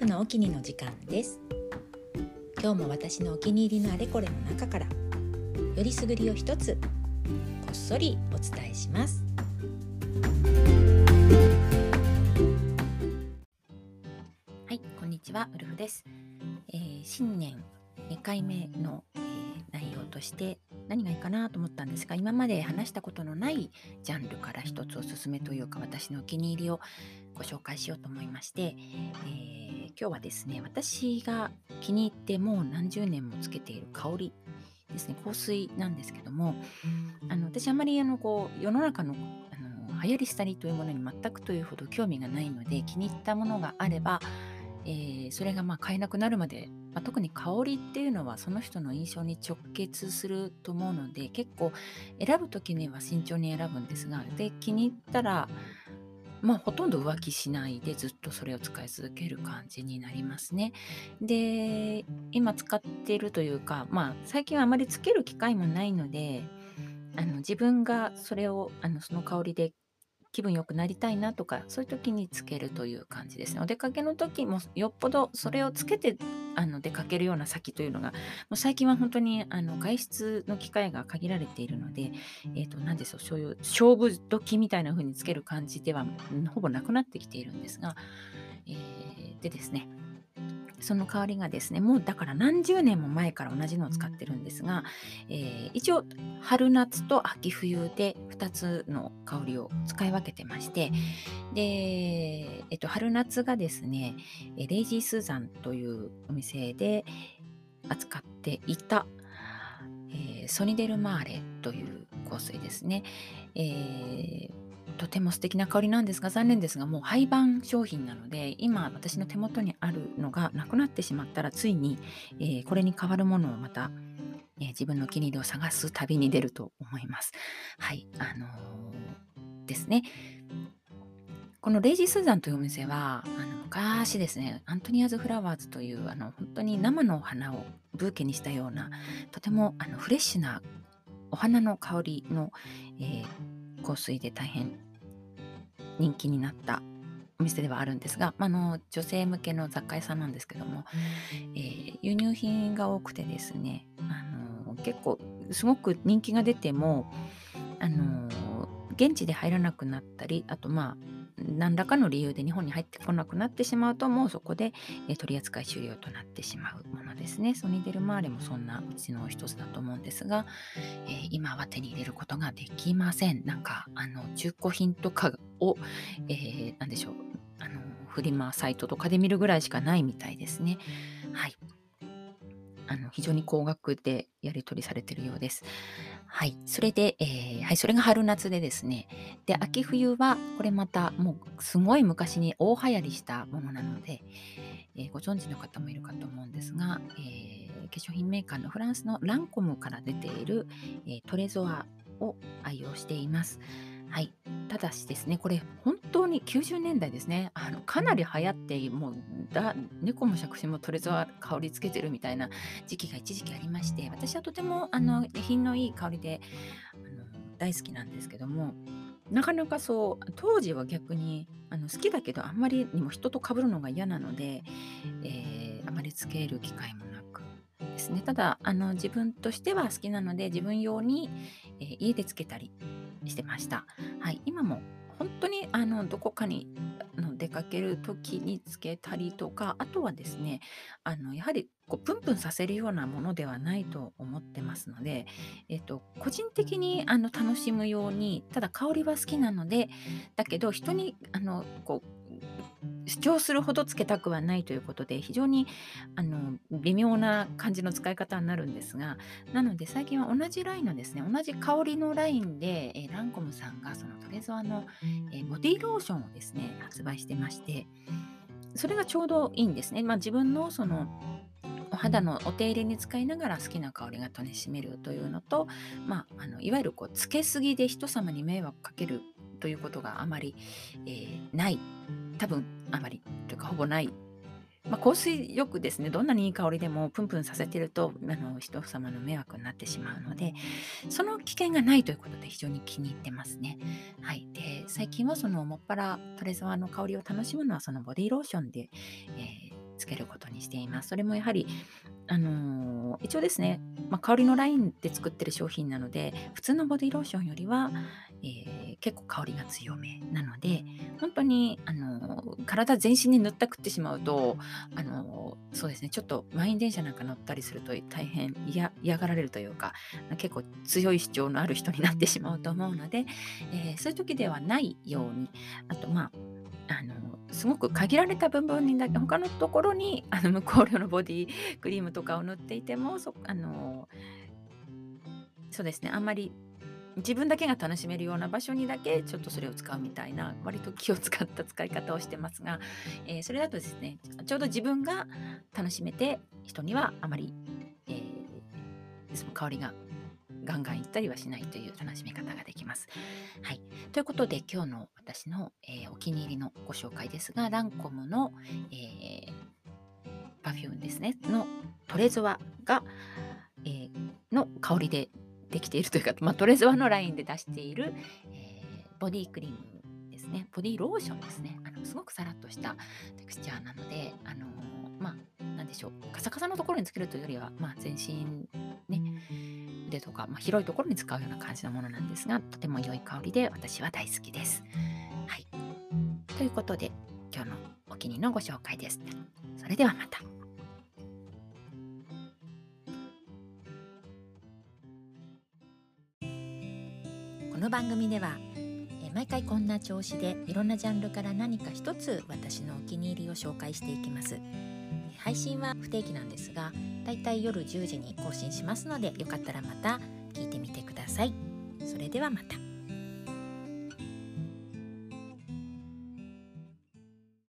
婦のお気にの時間です。今日も私のお気に入りのあれこれの中からよりすぐりを一つこっそりお伝えします。はいこんにちはウルフです、えー、新年2回目の、えー、内容として何がいいかなと思ったんですが今まで話したことのないジャンルから一つおすすめというか私のお気に入りをご紹介しようと思いまして、えー、今日はですね私が気に入ってもう何十年もつけている香りですね。香水なんですけどもあの私あまりあのこう世の中のあの流行り廃りというものに全くというほど興味がないので気に入ったものがあればえー、それがまあ買えなくなるまで、まあ、特に香りっていうのはその人の印象に直結すると思うので結構選ぶ時には慎重に選ぶんですがで気に入ったらまあほとんど浮気しないでずっとそれを使い続ける感じになりますね。で今使っているというかまあ最近はあまりつける機会もないのであの自分がそれをあのその香りで気分良くなりたいなとかそういう時につけるという感じですね。お出かけの時もよっぽどそれをつけてあの出かけるような先というのがもう最近は本当にあの外出の機会が限られているので、えーと、何でしょうそういう勝負時みたいな風につける感じではほぼなくなってきているんですが、えー、でですねその香りがですね、もうだから何十年も前から同じのを使ってるんですが、えー、一応春夏と秋冬で2つの香りを使い分けてまして、で、えっと、春夏がですね、レイジースーザンというお店で扱っていた、えー、ソニデルマーレという香水ですね。えーとても素敵な香りなんですが残念ですがもう廃盤商品なので今私の手元にあるのがなくなってしまったらついに、えー、これに代わるものをまた、えー、自分の気に入りを探す旅に出ると思います。はい、あのー、ですね。このレイジー・スーザンというお店はあの昔ですねアントニアズ・フラワーズというあの本当に生のお花をブーケにしたようなとてもあのフレッシュなお花の香りの、えー、香水で大変人気になったお店ではあるんですが、まあの女性向けの雑貨屋さんなんですけども、えー、輸入品が多くてですね、あの結構すごく人気が出ても、あの現地で入らなくなったりあとまあ何らかの理由で日本に入ってこなくなってしまうともうそこで、え取り扱い終了となってしまうものですね。ソニーデルマーレもそんなうちの一つだと思うんですが、えー、今は手に入れることができません。なんかあの中古品とかを、えー、何でしょうあのフリマサイトとかで見るぐらいしかないみたいですね。はい。あの非常に高額でやり取りされているようです。はい。それで、えー、はい、それが春夏でですね。で、秋冬は、これまた、もう、すごい昔に大流行りしたものなので、えー、ご存知の方もいるかと思うんですが、えー、化粧品メーカーのフランスのランコムから出ている、えトレゾアを愛用しています。はい。ただしですね、これ本当に90年代ですね、あのかなり流行って、もうだ。猫も杓子もトレゾア香りつけてるみたいな時期が一時期ありまして、私はとてもあの品のいい香りであの大好きなんですけども、なかなかそう当時は逆にあの好きだけどあんまりにも人と被るのが嫌なので、えー、あまりつける機会もなくですね。ただあの自分としては好きなので自分用に、えー、家でつけたりしてました。はい、今も本当にあのどこかにの出かける時につけたりとかあとはですねあのやはりこうプンプンさせるようなものではないと思ってますので、えっと、個人的にあの楽しむようにただ香りは好きなのでだけど人にあのこう主張するほどつけたくはないということで非常にあの微妙な感じの使い方になるんですがなので最近は同じラインのですね同じ香りのラインで、えランコムさんがそのトレゾアの、えボディローションをですね発売してましてそれがちょうどいいんですね。まあ、自分のそのお肌のお手入れに使いながら好きな香りが楽しめるというのと、まあ、あのいわゆるこうつけすぎで人様に迷惑かけるということがあまり、えー、ない多分あまりというかほぼないまあ、香水よくですねどんなにいい香りでもプンプンさせてるとあの人様の迷惑になってしまうのでその危険がないということで非常に気に入ってますね。はい、で最近はそのもっぱらトレザワの香りを楽しむのはそのボディーローションで、えー、つけることにしています。それもやはり、あのー、一応ですね、まあ、香りのラインで作ってる商品なので普通のボディローションよりは、えー、結構香りが強めなので本当に、あのー、体全身に塗ったくってしまうと、あのそうですねちょっと満員電車なんか乗ったりすると大変嫌がられるというか結構強い主張のある人になってしまうと思うので、えそういう時ではないようにあとまああのすごく限られた部分にだけ他のところにあの無香料のボディクリームとかを塗っていてもそあのそうですねあんまり自分だけが楽しめるような場所にだけちょっとそれを使うみたいな割と気を使った使い方をしてますが、えー、それだとですねちょうど自分が楽しめて人にはあまり、えー、その香りがガンガンいったりはしないという楽しみ方ができます。はい、ということで今日の私の、えー、お気に入りのご紹介ですがランコムの、えー、パフュームですね。のトレゾワが、えー、の香りでできているというか、まあ、トレゾワのラインで出している、えー、ボディクリームですね。ボディローションですね。あのすごくさらっとしたテクスチャーなのであのまあ何でしょう。カサカサのところにつけるというよりは、まあ、全身腕とか、まあ、広いところに使うような感じのものなんですがとても良い香りで私は大好きです。はい、ということで今日のお気に入りのご紹介です。それではまた。この番組では毎回こんな調子でいろんなジャンルから何か一つ私のお気に入りを紹介していきます。配信は不定期なんですがだいたい夜10時に更新しますのでよかったらまた聞いてみてください。それではまた。